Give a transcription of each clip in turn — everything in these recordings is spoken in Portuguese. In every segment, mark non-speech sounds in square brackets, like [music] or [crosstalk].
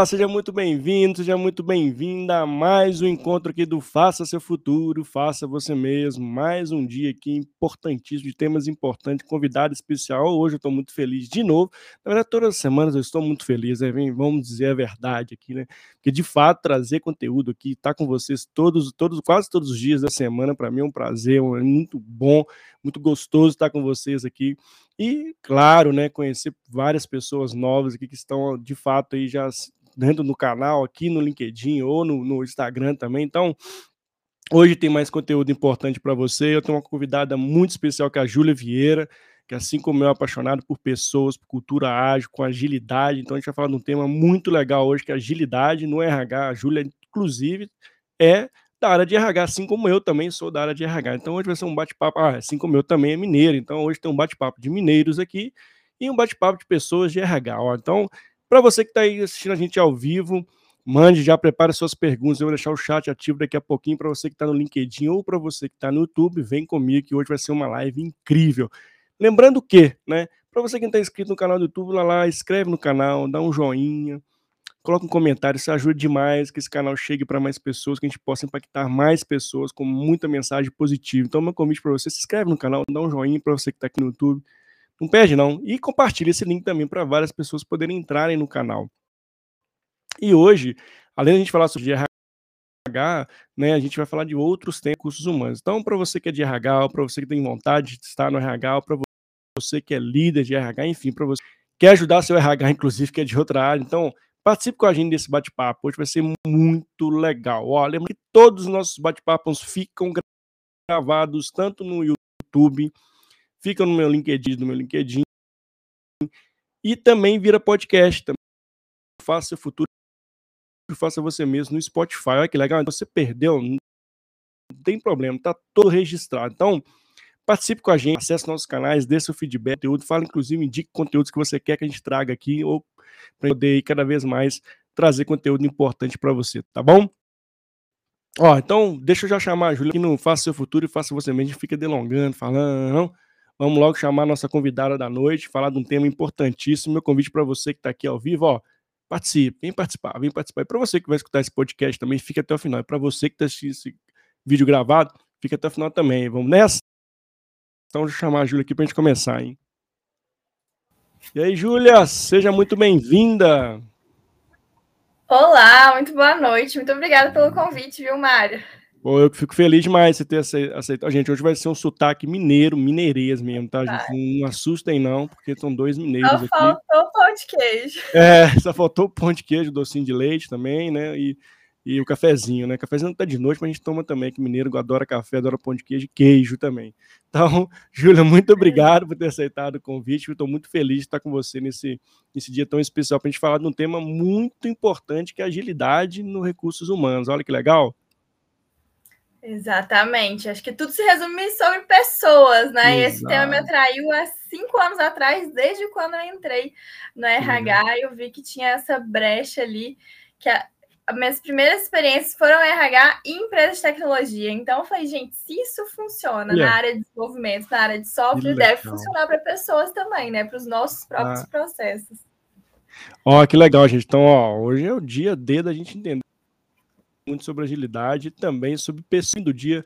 Olá! Seja muito bem-vindo, seja muito bem-vinda a mais um encontro aqui do Faça Seu Futuro, Faça Você Mesmo. Mais um dia aqui importantíssimo, de temas importantes, convidado especial. Hoje eu estou muito feliz de novo. Na verdade, todas as semanas eu estou muito feliz, né? vamos dizer a verdade aqui, né? Porque de fato, trazer conteúdo aqui, estar tá com vocês todos, todos, quase todos os dias da semana, para mim é um prazer, é muito bom, muito gostoso estar com vocês aqui. E, claro, né, conhecer várias pessoas novas aqui que estão, de fato, aí já dentro do canal, aqui no LinkedIn ou no, no Instagram também. Então, hoje tem mais conteúdo importante para você. Eu tenho uma convidada muito especial, que é a Júlia Vieira, que assim como eu, é apaixonado por pessoas, por cultura ágil, com agilidade. Então, a gente vai falar de um tema muito legal hoje, que é agilidade no RH. A Júlia, inclusive, é da área de RH, assim como eu também sou da área de RH. Então hoje vai ser um bate-papo, ah, assim como eu também é mineiro, então hoje tem um bate-papo de mineiros aqui e um bate-papo de pessoas de RH. Ó. Então, para você que está aí assistindo a gente ao vivo, mande, já prepare suas perguntas. Eu vou deixar o chat ativo daqui a pouquinho para você que está no LinkedIn ou para você que está no YouTube. Vem comigo que hoje vai ser uma live incrível. Lembrando que, né, para você que não está inscrito no canal do YouTube, lá, lá, escreve no canal, dá um joinha, Coloca um comentário, isso ajuda demais que esse canal chegue para mais pessoas, que a gente possa impactar mais pessoas com muita mensagem positiva. Então, meu convite para você, se inscreve no canal, dá um joinha para você que está aqui no YouTube. Não perde não. E compartilha esse link também para várias pessoas poderem entrarem no canal. E hoje, além de a gente falar sobre RH, né, a gente vai falar de outros temas cursos humanos. Então, para você que é de RH, para você que tem vontade de estar no RH, para você que é líder de RH, enfim, para você que quer ajudar seu RH, inclusive, que é de outra área. Então, Participe com a gente desse bate-papo. Hoje vai ser muito legal. Ó, lembra que todos os nossos bate-papos ficam gravados tanto no YouTube, ficam no meu LinkedIn, no meu LinkedIn, e também vira podcast. Também. Faça seu futuro, faça você mesmo no Spotify. Olha que legal. Então, você perdeu, não tem problema, tá todo registrado. Então, participe com a gente, acesse nossos canais, dê seu feedback, conteúdo, fala inclusive, indique conteúdos que você quer que a gente traga aqui, ou para poder cada vez mais trazer conteúdo importante para você, tá bom? Ó, então, deixa eu já chamar a Júlia que não faça seu futuro e faça você mesmo, fica delongando, falando. Vamos logo chamar a nossa convidada da noite, falar de um tema importantíssimo. Meu convite para você que está aqui ao vivo, ó, participe, vem participar, vem participar. E para você que vai escutar esse podcast também, fica até o final. E para você que está assistindo esse vídeo gravado, fica até o final também. Vamos nessa? Então, deixa eu chamar a Júlia aqui para a gente começar, hein? E aí, Júlia, seja muito bem-vinda. Olá, muito boa noite. Muito obrigada pelo convite, viu, Mário? Bom, eu fico feliz demais de ter aceitado. Gente, hoje vai ser um sotaque mineiro, mineirês mesmo, tá, gente? Não assustem, não, porque são dois mineiros só aqui. Só faltou o pão de queijo. É, só faltou o pão de queijo, docinho de leite também, né? E e o cafezinho, né? Cafezinho tá de noite, mas a gente toma também, que mineiro adora café, adora pão de queijo e queijo também. Então, [laughs] Júlia, muito obrigado por ter aceitado o convite. Estou muito feliz de estar com você nesse, nesse dia tão especial para a gente falar de um tema muito importante que é agilidade nos recursos humanos. Olha que legal. Exatamente. Acho que tudo se resume sobre pessoas, né? Exato. E esse tema me atraiu há cinco anos atrás, desde quando eu entrei no RH, uhum. eu vi que tinha essa brecha ali, que a, minhas primeiras experiências foram RH e empresas de tecnologia. Então, eu falei, gente, se isso funciona yeah. na área de desenvolvimento, na área de software, deve funcionar para pessoas também, né? Para os nossos próprios ah. processos. Ó, que legal, gente. Então, ó, hoje é o dia D da gente entender muito sobre agilidade e também sobre pessoas do dia.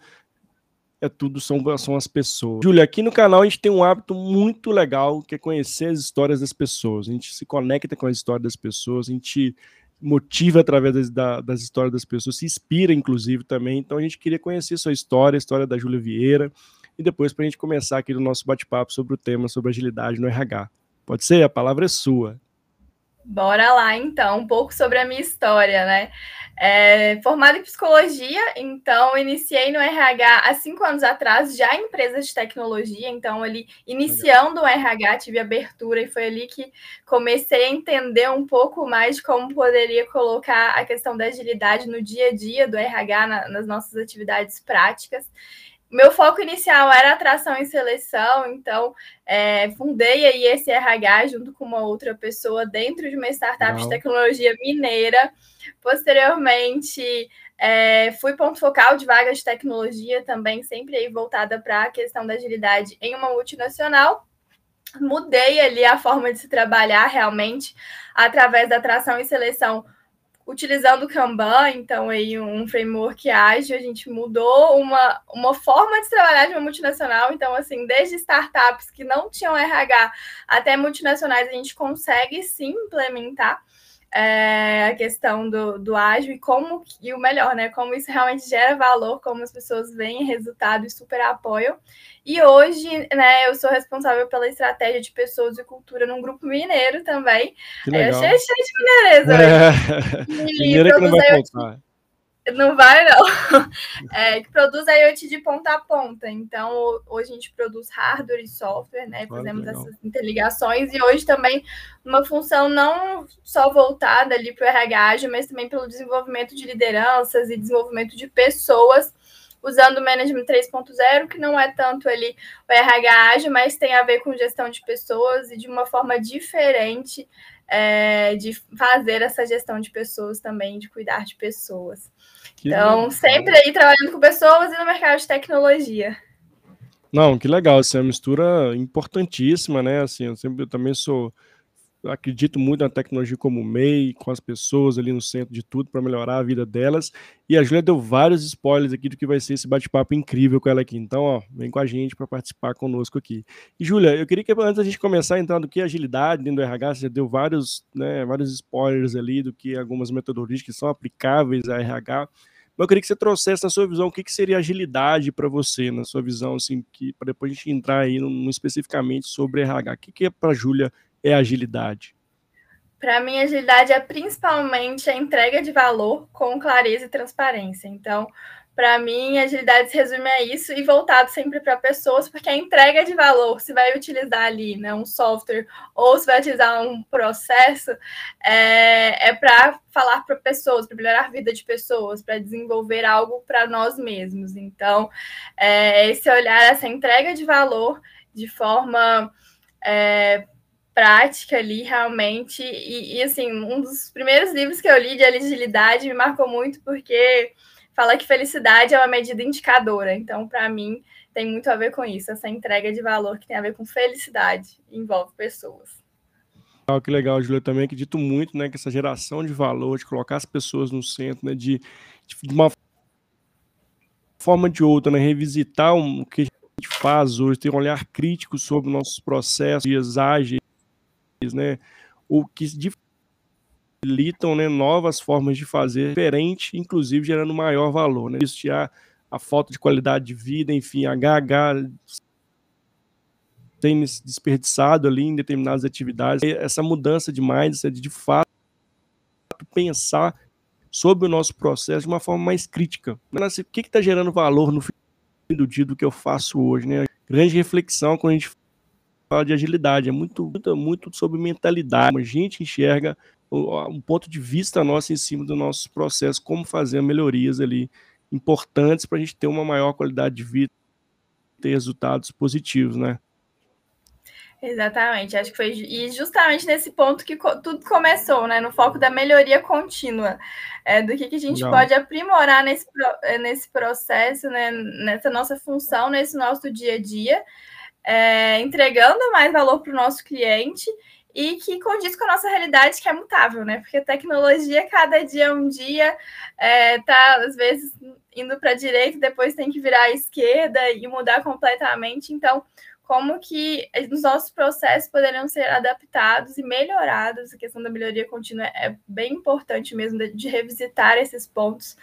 É tudo, são, são as pessoas. Júlia, aqui no canal a gente tem um hábito muito legal que é conhecer as histórias das pessoas. A gente se conecta com a história das pessoas, a gente motiva através das, da, das histórias das pessoas, se inspira, inclusive, também. Então a gente queria conhecer sua história, a história da Júlia Vieira, e depois para a gente começar aqui no nosso bate-papo sobre o tema, sobre agilidade no RH. Pode ser? A palavra é sua. Bora lá, então, um pouco sobre a minha história, né? É, formada em psicologia, então iniciei no RH há cinco anos atrás, já em empresas de tecnologia, então ali iniciando o RH, tive abertura e foi ali que comecei a entender um pouco mais de como poderia colocar a questão da agilidade no dia a dia do RH, na, nas nossas atividades práticas. Meu foco inicial era atração e seleção, então é, fundei aí esse RH junto com uma outra pessoa dentro de uma startup de tecnologia mineira. Posteriormente, é, fui ponto focal de vagas de tecnologia também, sempre aí voltada para a questão da agilidade em uma multinacional. mudei ali a forma de se trabalhar realmente através da atração e seleção utilizando o Kanban, então aí um framework ágil, a gente mudou uma, uma forma de trabalhar de uma multinacional, então assim, desde startups que não tinham RH até multinacionais, a gente consegue sim implementar é, a questão do, do ágil e como, e o melhor, né? Como isso realmente gera valor, como as pessoas veem resultado e super apoiam. E hoje, né, eu sou responsável pela estratégia de pessoas e cultura num grupo mineiro também. Que legal. Eu cheio, cheio de mineireza. É. Mineiro é que não vai faltar. Não vai, não. [laughs] É, que produz IoT de ponta a ponta. Então, hoje a gente produz hardware e software, né? Fazemos essas interligações e hoje também uma função não só voltada ali para o RH, mas também pelo desenvolvimento de lideranças e desenvolvimento de pessoas, usando o Management 3.0, que não é tanto ali o RH mas tem a ver com gestão de pessoas e de uma forma diferente é, de fazer essa gestão de pessoas também, de cuidar de pessoas. Que então, legal. sempre aí trabalhando com pessoas e no mercado de tecnologia. Não, que legal, essa é uma mistura importantíssima, né? Assim, eu sempre eu também sou acredito muito na tecnologia como MEI, com as pessoas ali no centro de tudo para melhorar a vida delas. E a Júlia deu vários spoilers aqui do que vai ser esse bate-papo incrível com ela aqui. Então, ó, vem com a gente para participar conosco aqui. E Júlia, eu queria que antes da gente começar entrando do que agilidade dentro do RH, você já deu vários, né, vários spoilers ali do que algumas metodologias que são aplicáveis a RH. Mas eu queria que você trouxesse na sua visão o que, que seria agilidade para você, na sua visão, assim, que para depois a gente entrar aí num, especificamente sobre RH. O que, que é para a Júlia é agilidade? Para mim, agilidade é principalmente a entrega de valor com clareza e transparência. Então, para mim, agilidade se resume a isso e voltado sempre para pessoas, porque a entrega de valor, se vai utilizar ali né, um software ou se vai utilizar um processo, é, é para falar para pessoas, para melhorar a vida de pessoas, para desenvolver algo para nós mesmos. Então, é, esse olhar, essa entrega de valor de forma é, prática ali, realmente. E, e, assim, um dos primeiros livros que eu li de agilidade me marcou muito porque fala que felicidade é uma medida indicadora. Então, para mim, tem muito a ver com isso, essa entrega de valor que tem a ver com felicidade, envolve pessoas. Ah, que legal, Julia, também acredito muito, né, que essa geração de valor, de colocar as pessoas no centro, né, de, de uma forma de outra, né, revisitar o que a gente faz hoje, ter um olhar crítico sobre nossos processos ágeis, né, ou que facilitam né, novas formas de fazer diferente, inclusive gerando maior valor. Né? Isso já a falta de qualidade de vida, enfim, HH tem desperdiçado ali em determinadas atividades. Essa mudança de mindset, de fato, pensar sobre o nosso processo de uma forma mais crítica. Mas, o que está gerando valor no fim do dia do que eu faço hoje? Né? Grande reflexão quando a gente fala de agilidade, é muito, muito, muito sobre mentalidade. A gente enxerga um ponto de vista nosso em cima do nosso processo, como fazer melhorias ali importantes para a gente ter uma maior qualidade de vida, ter resultados positivos, né? Exatamente, acho que foi e justamente nesse ponto que tudo começou, né? No foco da melhoria contínua, é, do que, que a gente pode aprimorar nesse, é, nesse processo, né? Nessa nossa função, nesse nosso dia a dia, é, entregando mais valor para o nosso cliente e que condiz com a nossa realidade, que é mutável, né? Porque a tecnologia, cada dia um dia, é, tá, às vezes, indo para a direita, depois tem que virar à esquerda e mudar completamente. Então, como que os nossos processos poderiam ser adaptados e melhorados? A questão da melhoria contínua é bem importante mesmo, de, de revisitar esses pontos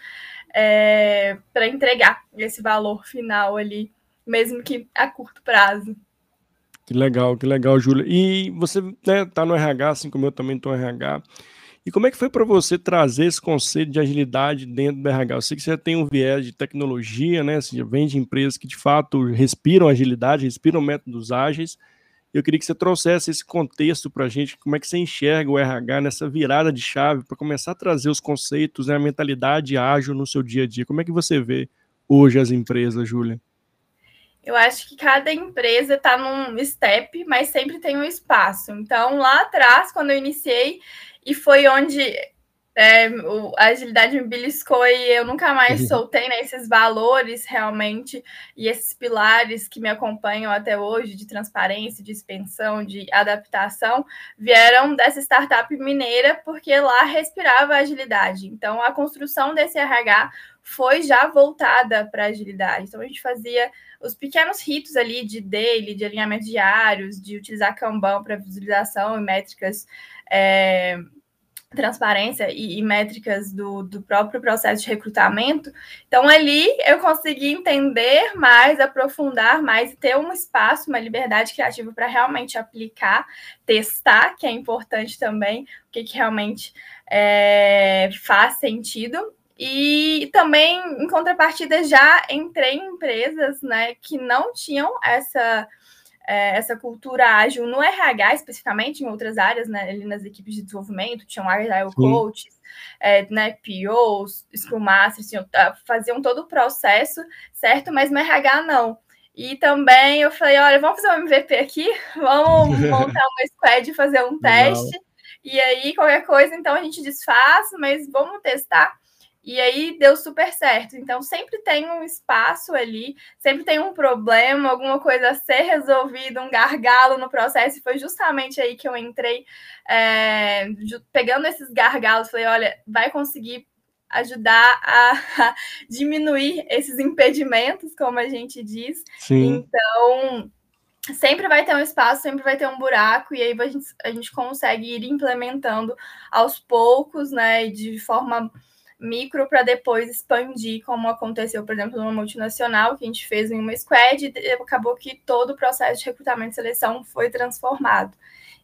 é, para entregar esse valor final ali mesmo que a curto prazo. Que legal, que legal, Júlia. E você né, tá no RH, assim como eu também estou no RH. E como é que foi para você trazer esse conceito de agilidade dentro do RH? Eu sei que você tem um viés de tecnologia, né? Você vem de empresas que de fato respiram agilidade, respiram métodos ágeis. Eu queria que você trouxesse esse contexto para a gente, como é que você enxerga o RH nessa virada de chave para começar a trazer os conceitos, né, a mentalidade ágil no seu dia a dia. Como é que você vê hoje as empresas, Júlia? Eu acho que cada empresa está num step, mas sempre tem um espaço. Então, lá atrás, quando eu iniciei, e foi onde É, o, a agilidade me beliscou e eu nunca mais uhum. soltei né, esses valores realmente e esses pilares que me acompanham até hoje de transparência, de expansão, de adaptação, vieram dessa startup mineira porque lá respirava agilidade. Então, a construção desse RH foi já voltada para agilidade. Então, a gente fazia os pequenos ritos ali de daily, de alinhamento diários, de utilizar Kanban para visualização e métricas. É, transparência e, e métricas do, do, próprio processo de recrutamento. Então, ali eu consegui entender mais, aprofundar mais e ter um espaço, uma liberdade criativa para realmente aplicar, testar, que é importante também, o que, que realmente é, faz sentido. E também, em contrapartida, já entrei em empresas né, que não tinham essa é, essa cultura ágil no RH, especificamente em outras áreas, né, ali nas equipes de desenvolvimento, tinham Agile Coaches, é, né, POs, Scrum Masters, tinham, tá, faziam todo o processo, certo? Mas no RH não. E também eu falei, olha, vamos fazer um MVP aqui, [laughs] vamos montar uma squad e fazer um [laughs] teste, e aí qualquer coisa, então a gente desfaz, mas vamos testar. E aí deu super certo. Então sempre tem um espaço ali, sempre tem um problema, alguma coisa a ser resolvida, um gargalo no processo. E foi justamente aí que eu entrei é, pegando esses gargalos, falei, olha, vai conseguir ajudar a, a, diminuir esses impedimentos, como a gente diz. Sim. Então, sempre vai ter um espaço, sempre vai ter um buraco, e aí a gente, a gente consegue ir implementando aos poucos, né, de forma micro para depois expandir, como aconteceu, por exemplo, numa multinacional que a gente fez em uma squad e acabou que todo o processo de recrutamento e seleção foi transformado.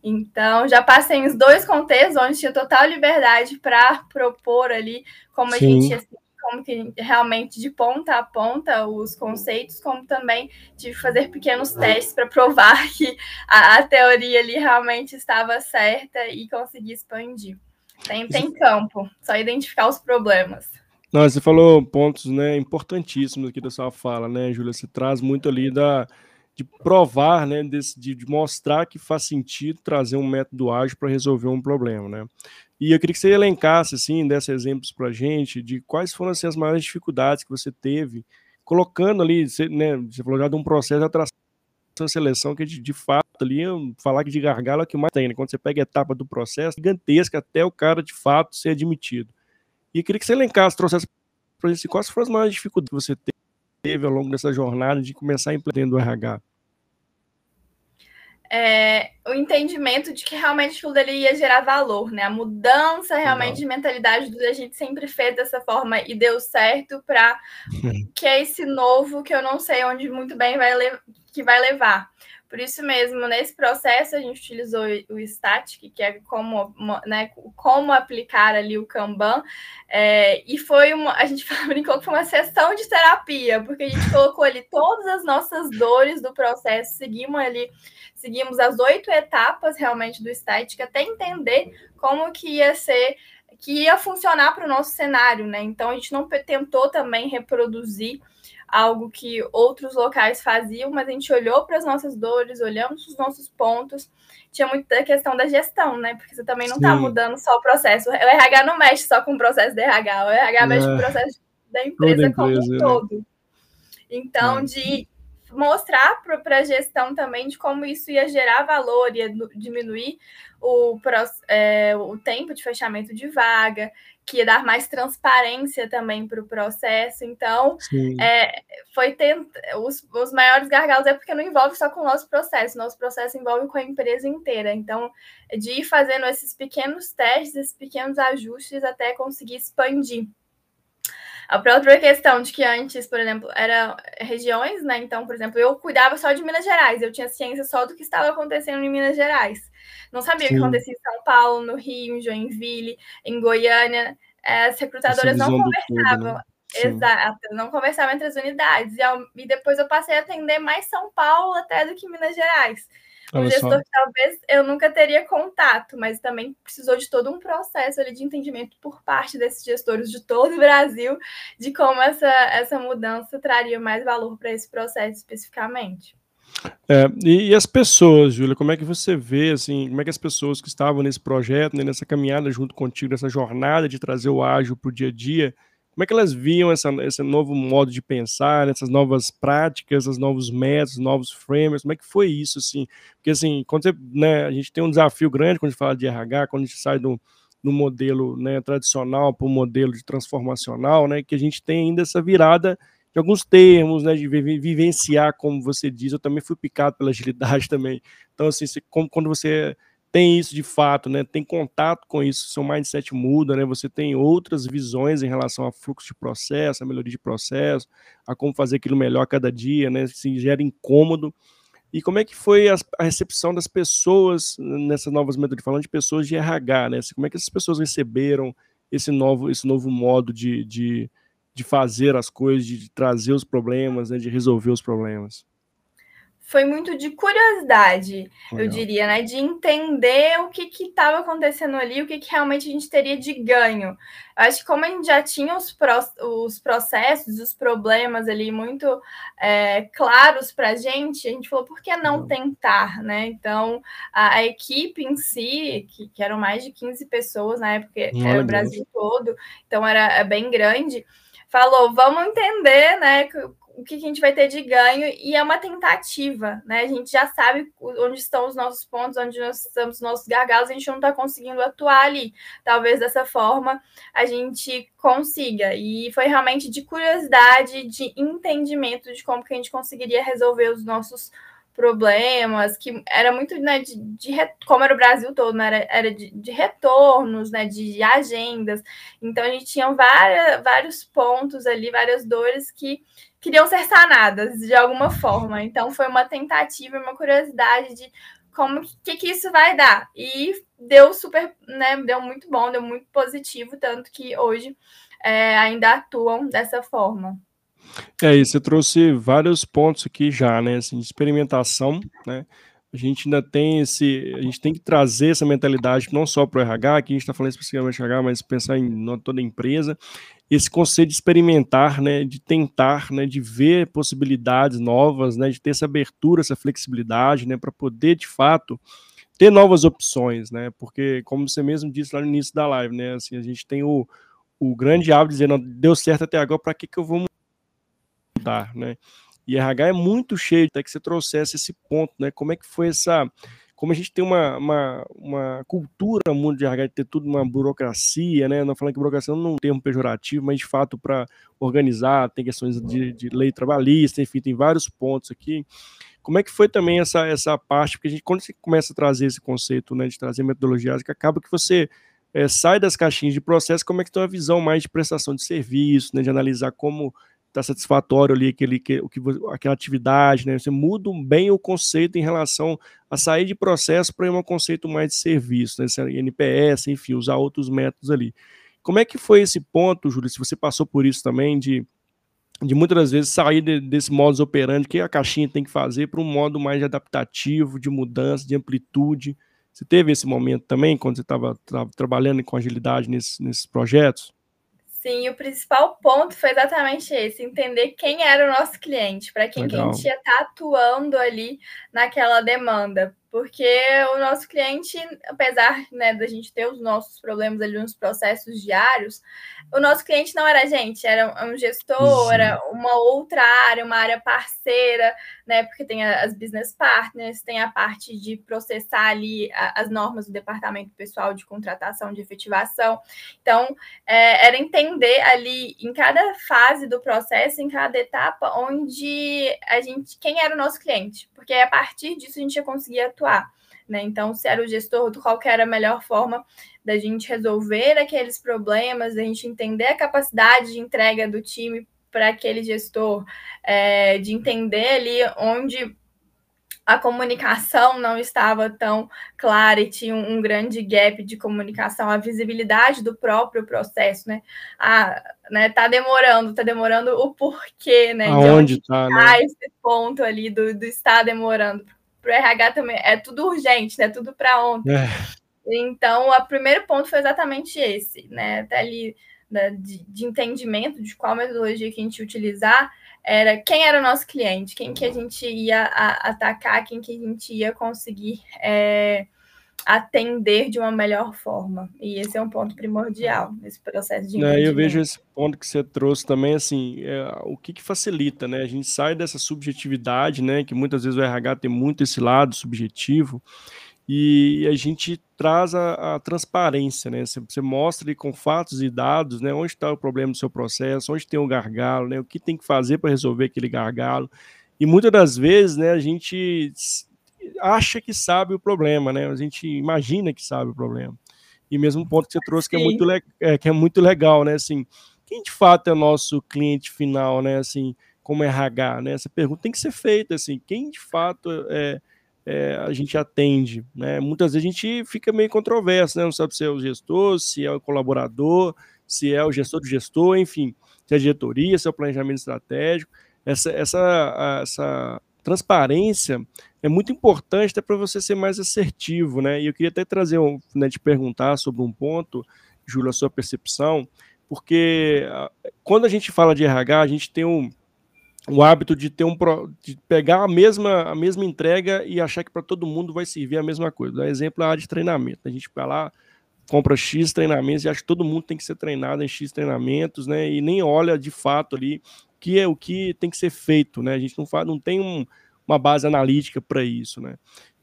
Então, já passei os dois contextos onde tinha total liberdade para propor ali como a Sim. gente assim, como que realmente de ponta a ponta os conceitos, como também de fazer pequenos testes para provar [laughs] que a, a teoria ali realmente estava certa e conseguir expandir. Tem, tem campo, só identificar os problemas. Não, você falou pontos né, importantíssimos aqui da sua fala, né, Júlia? Você traz muito ali da, de provar, né, desse, de, de mostrar que faz sentido trazer um método ágil para resolver um problema, né? E eu queria que você elencasse, assim, desse exemplos para a gente de quais foram assim, as maiores dificuldades que você teve colocando ali, você, né, você falou já de um processo de atração seleção que de, de fato ali, falar que de gargalo é o que mais tem, né? Quando você pega a etapa do processo, gigantesca até o cara de fato ser admitido. E eu queria que você elencasse, trouxesse para gente quais foram as maiores dificuldades que você teve ao longo dessa jornada de começar a implementar o RH. É, o entendimento de que realmente aquilo dele ia gerar valor, né? A mudança realmente Legal. de mentalidade do a gente sempre fez dessa forma e deu certo para [laughs] que é esse novo que eu não sei onde muito bem vai que vai levar. Por isso mesmo, nesse processo, a gente utilizou o Static, que é como, né, como aplicar ali o Kanban, é, e foi uma, a gente [laughs] brincou que foi uma sessão de terapia, porque a gente colocou ali todas as nossas dores do processo, seguimos ali, seguimos as oito etapas realmente do Static, até entender como que ia ser, que ia funcionar para o nosso cenário, né? Então, a gente não tentou também reproduzir algo que outros locais faziam, mas a gente olhou para as nossas dores, olhamos os nossos pontos. Tinha muita questão da gestão, né? Porque você também não está mudando só o processo. O RH não mexe só com o processo de RH, o RH é. mexe com o processo da empresa, empresa como um né? todo. Então, é. de mostrar para a gestão também de como isso ia gerar valor, ia diminuir o, é, o tempo de fechamento de vaga, que ia dar mais transparência também para o processo. Então, é, foi tent... os, os maiores gargalos é porque não envolve só com o nosso processo, nosso processo envolve com a empresa inteira. Então, de ir fazendo esses pequenos testes, esses pequenos ajustes até conseguir expandir. A própria questão de que antes, por exemplo, eram regiões, né? Então, por exemplo, eu cuidava só de Minas Gerais, eu tinha ciência só do que estava acontecendo em Minas Gerais. Não sabia Sim. o que acontecia em São Paulo, no Rio, em Joinville, em Goiânia. As recrutadoras não conversavam. Tudo, né? Exato, não conversavam entre as unidades. E, ao, e depois eu passei a atender mais São Paulo até do que Minas Gerais. Um Olha gestor só. que talvez eu nunca teria contato, mas também precisou de todo um processo ali de entendimento por parte desses gestores de todo o Brasil de como essa, essa mudança traria mais valor para esse processo especificamente. É, e, e, as pessoas, Júlia, como é que você vê, assim, como é que as pessoas que estavam nesse projeto, né, nessa caminhada junto contigo, nessa jornada de trazer o ágil para o dia a dia, como é que elas viam essa, esse novo modo de pensar, essas novas práticas, esses novos métodos, novos frameworks, como é que foi isso, assim? Porque, assim, quando você, né, a gente tem um desafio grande quando a gente fala de RH, quando a gente sai do, do modelo né, tradicional para o modelo de transformacional, né, que a gente tem ainda essa virada de alguns termos, né, de vivenciar, como você diz, eu também fui picado pela agilidade [laughs] também. Então, assim, como, quando você tem isso de fato, né, tem contato com isso, seu mindset muda, né, você tem outras visões em relação a fluxo de processo, a melhoria de processo, a como fazer aquilo melhor a cada dia, né, se gera incômodo. E como é que foi a, recepção das pessoas nessas novas metodologias, falando de pessoas de RH, né, como é que essas pessoas receberam esse novo, esse novo modo de, de de fazer as coisas, de trazer os problemas, né, de resolver os problemas? Foi muito de curiosidade, Legal. eu diria, né? De entender o que estava acontecendo ali, o que, que, realmente a gente teria de ganho. Eu acho que como a gente já tinha os, pro, os processos, os problemas ali muito é, claros para a gente, a gente falou, por que não tentar, né? Então, a, a equipe em si, que, que, eram mais de 15 pessoas na época, era o Brasil todo, então era é bem grande, falou, vamos entender, né, o que a gente vai ter de ganho, e é uma tentativa, né? A gente já sabe onde estão os nossos pontos, onde nós estamos os nossos gargalos, a gente não está conseguindo atuar ali. Talvez dessa forma a gente consiga. E foi realmente de curiosidade, de entendimento de como que a gente conseguiria resolver os nossos problemas, que era muito, né, de, de como era o Brasil todo, né, era, era de, de retornos, né, de, agendas. Então a gente tinha várias, vários pontos ali, várias dores que queriam ser sanadas de alguma forma. Então foi uma tentativa, uma curiosidade de como que, que isso vai dar. E deu super, né, deu muito bom, deu muito positivo, tanto que hoje é, ainda atuam dessa forma. É, e você trouxe vários pontos aqui já, né? Assim, de experimentação, né? A gente ainda tem esse. A gente tem que trazer essa mentalidade não só para o RH, aqui a gente está falando especificamente RH, mas pensar em toda a empresa. Esse conceito de experimentar, né? De tentar, né? De ver possibilidades novas, né? De ter essa abertura, essa flexibilidade, né? Para poder, de fato, ter novas opções, né? Porque, como você mesmo disse lá no início da live, né? Assim, a gente tem o, o grande hábito de dizer, não, deu certo até agora, para que, que eu vou mudar, né? E RH é muito cheio, até que você trouxesse esse ponto, né? Como é que foi essa. Como a gente tem uma, uma, uma cultura mundo de RH de ter tudo uma burocracia, né? Não falando que burocracia não é um termo pejorativo, mas de fato para organizar, tem questões de, de lei trabalhista, enfim, tem vários pontos aqui. Como é que foi também essa, essa parte? Porque a gente, quando você começa a trazer esse conceito, né, de trazer metodologias, que acaba que você é, sai das caixinhas de processo, como é que tem uma visão mais de prestação de serviço, né, de analisar como está satisfatório ali aquele, que, o que, aquela atividade, né? Você muda bem o conceito em relação a sair de processo para um conceito mais de serviço, né? NPS, enfim, usar outros métodos ali. Como é que foi esse ponto, Júlio? Se você passou por isso também, de, de muitas das vezes sair de, desse modus operandi que a caixinha tem que fazer para um modo mais adaptativo, de mudança, de amplitude. Você teve esse momento também, quando você estava trabalhando com agilidade nesses projetos? Sim, o principal ponto foi exatamente esse: entender quem era o nosso cliente, para quem, quem a gente ia estar tá atuando ali naquela demanda porque o nosso cliente, apesar né, da gente ter os nossos problemas ali nos processos diários, o nosso cliente não era a gente, era um gestor, era uma outra área, uma área parceira, né? Porque tem as business partners, tem a parte de processar ali as normas do departamento pessoal de contratação, de efetivação. Então, é, era entender ali em cada fase do processo, em cada etapa, onde a gente, quem era o nosso cliente, porque a partir disso a gente ia conseguir atuar. Né? Então, se era o gestor, qual era a melhor forma da gente resolver aqueles problemas, da gente entender a capacidade de entrega do time para aquele gestor, é, de entender ali onde a comunicação não estava tão clara e tinha um, um, grande gap de comunicação, a visibilidade do próprio processo, né? Ah, né, tá demorando, tá demorando o porquê, né? Aonde de onde tá, né? esse ponto ali do, do estar demorando para o RH também é tudo urgente, né? Tudo para ontem. É. Então, o primeiro ponto foi exatamente esse, né? Até ali né, de, de, entendimento de qual metodologia que a gente utilizar, era quem era o nosso cliente, quem que a gente ia a, atacar, quem que a gente ia conseguir é, atender de uma melhor forma. E esse é um ponto primordial nesse processo de é, Eu vejo esse ponto que você trouxe também, assim, é, o que, que facilita, né? A gente sai dessa subjetividade, né? Que muitas vezes o RH tem muito esse lado subjetivo, e a gente traz a, a transparência, né? Você, você, mostra ali com fatos e dados, né? Onde está o problema do seu processo, onde tem o gargalo, né? O que tem que fazer para resolver aquele gargalo. E muitas das vezes, né? A gente acha que sabe o problema, né? A gente imagina que sabe o problema. E mesmo ponto que você trouxe que é, muito é, que é muito legal, né? Assim, quem de fato é o nosso cliente final, né? Assim, como RH, né? Essa pergunta tem que ser feita, assim, quem de fato é, é, a gente atende. Né? Muitas vezes a gente fica meio controverso, né? não sabe se é o gestor, se é o colaborador, se é o gestor do gestor, enfim, se é a diretoria, se é o planejamento estratégico. Essa, essa, essa transparência é muito importante até para você ser mais assertivo, né? E eu queria até trazer, um, né, te perguntar sobre um ponto, Júlio, a sua percepção, porque ah, quando a gente fala de RH, a gente tem um, o hábito de ter um de pegar a mesma a mesma entrega e achar que para todo mundo vai servir a mesma coisa. Dá exemplo a área de treinamento. A gente vai lá, compra X treinamentos e acha que todo mundo tem que ser treinado em X treinamentos, né? E nem olha de fato ali que é o que tem que ser feito, né? A gente não faz, não tem um, uma base analítica para isso, né?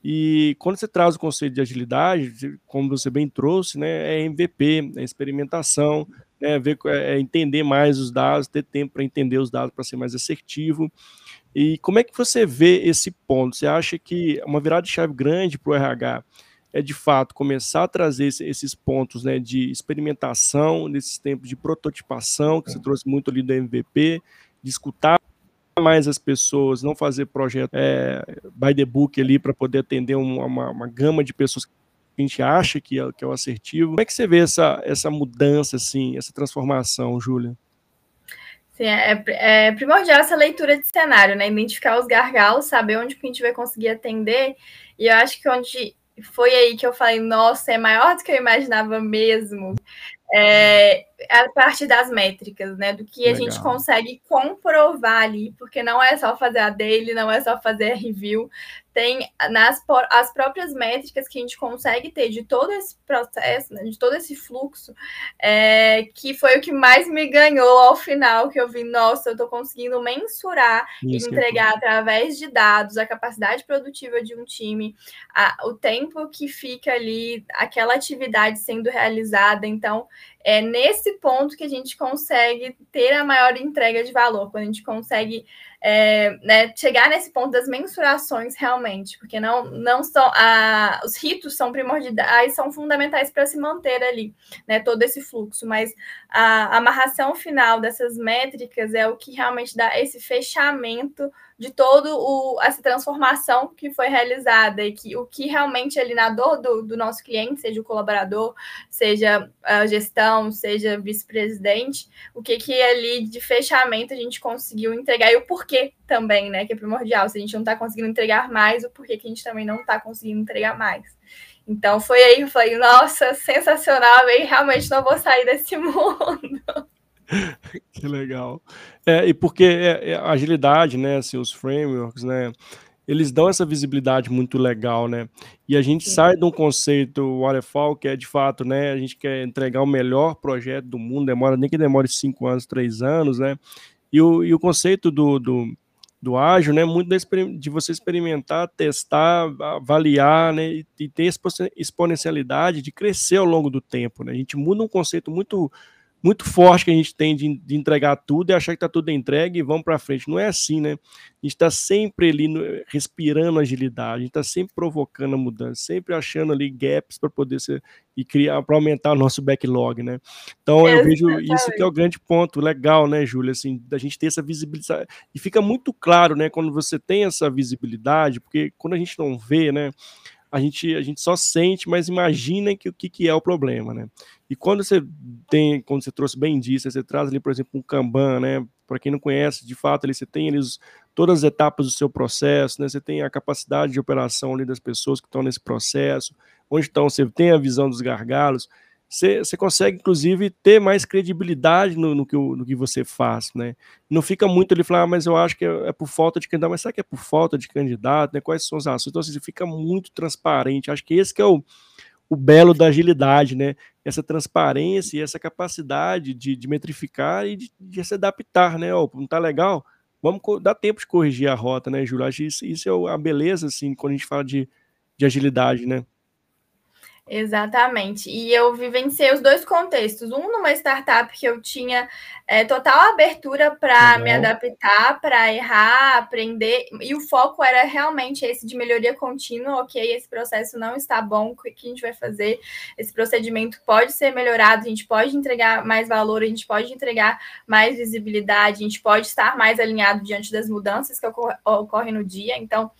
E quando você traz o conceito de agilidade, como você bem trouxe, né, é MVP, é experimentação, né, ver, é, é entender mais os dados, ter tempo para entender os dados para ser mais assertivo. E como é que você vê esse ponto? Você acha que uma virada de chave grande para o RH é de fato começar a trazer esses pontos né, de experimentação, nesses tempos de prototipação, que você trouxe muito ali do MVP, de escutar mais as pessoas, não fazer projeto é, by the book ali para poder atender uma, uma, gama de pessoas que a gente acha que é, que é o assertivo. Como é que você vê essa, essa mudança, assim, essa transformação, Júlia? Sim, é, é, primordial essa leitura de cenário, né? Identificar os gargalos, saber onde que a gente vai conseguir atender. E eu acho que onde foi aí que eu falei, nossa, é maior do que eu imaginava mesmo é, a parte das métricas, né? Do que Legal. a gente consegue comprovar ali, porque não é só fazer a daily, não é só fazer a review, tem nas as próprias métricas que a gente consegue ter de todo esse processo, né, de todo esse fluxo, é, que foi o que mais me ganhou ao final, que eu vi, nossa, eu estou conseguindo mensurar Isso e entregar é através de dados a capacidade produtiva de um time, a, o tempo que fica ali, aquela atividade sendo realizada. Então, é nesse ponto que a gente consegue ter a maior entrega de valor, quando a gente consegue é, né, chegar nesse ponto das mensurações realmente, porque não, não são a, os ritos são primordiais, são fundamentais para se manter ali, né, todo esse fluxo, mas a, a amarração final dessas métricas é o que realmente dá esse fechamento de toda essa transformação que foi realizada e que o que realmente ali na dor do, do nosso cliente, seja o colaborador, seja a gestão, seja vice-presidente, o que que ali de fechamento a gente conseguiu entregar e o porquê também, né, que é primordial. Se a gente não está conseguindo entregar mais, o porquê que a gente também não está conseguindo entregar mais. Então foi aí eu falei, nossa, sensacional, e realmente não vou sair desse [laughs] mundo. que legal. É, e porque é, é, a agilidade, né, assim, os frameworks, né, eles dão essa visibilidade muito legal, né? E a gente Sim. sai de um conceito waterfall que é de fato, né? A gente quer entregar o melhor projeto do mundo, demora nem que demore cinco anos, três anos, né? E o, e o conceito do, do, do ágil, né? Muito de você experimentar, testar, avaliar, né? E, e ter exponencialidade de crescer ao longo do tempo, né? A gente muda um conceito muito muito forte que a gente tem de, de entregar tudo e achar que está tudo entregue e vamos para frente. Não é assim, né? A gente está sempre ali no, respirando agilidade, a gente está sempre provocando a mudança, sempre achando ali gaps para poder ser e criar para aumentar o nosso backlog, né? Então eu vejo isso que é o grande ponto legal, né, Júlia, assim, da gente ter essa visibilidade e fica muito claro, né, quando você tem essa visibilidade, porque quando a gente não vê, né, a gente, a gente só sente, mas imagina que, o que, que é o problema, né? E quando você tem, quando você trouxe bem disso, você traz ali, por exemplo, um Kanban, né? Para quem não conhece, de fato, ali você tem os, todas as etapas do seu processo, né? Você tem a capacidade de operação ali das pessoas que estão nesse processo, onde estão, você tem a visão dos gargalos, você consegue, inclusive, ter mais credibilidade no, no, que, no que você faz, né? Não fica muito ali falar, ah, mas eu acho que é, é, por falta de candidato, mas será que é por falta de candidato, né? Quais são os assuntos? Então, assim, fica muito transparente. Acho que esse que é o, o belo da agilidade, né? Essa transparência e essa capacidade de, de metrificar e de, de, se adaptar, né? Oh, não tá legal? Vamos dar tempo de corrigir a rota, né, Júlio? Acho isso, isso é a beleza, assim, quando a gente fala de, de agilidade, né? Exatamente. E eu vivenciei os dois contextos. Um numa startup que eu tinha é, total abertura para me adaptar, para errar, aprender, e o foco era realmente esse de melhoria contínua. Ok, esse processo não está bom, o que a gente vai fazer? Esse procedimento pode ser melhorado, a gente pode entregar mais valor, a gente pode entregar mais visibilidade, a gente pode estar mais alinhado diante das mudanças que ocorrem no dia. Então,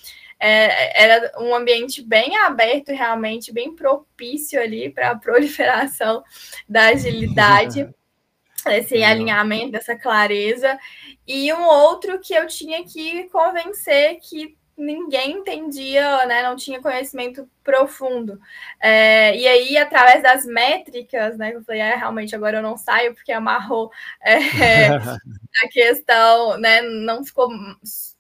era um ambiente bem aberto, realmente, bem propício ali para a proliferação da agilidade, [laughs] esse alinhamento, dessa clareza. E um outro que eu tinha que convencer que ninguém entendia, né, não tinha conhecimento profundo. É, e aí, através das métricas, né, eu falei, é, realmente agora eu não saio porque amarrou é, [laughs] [laughs] a questão, né, não ficou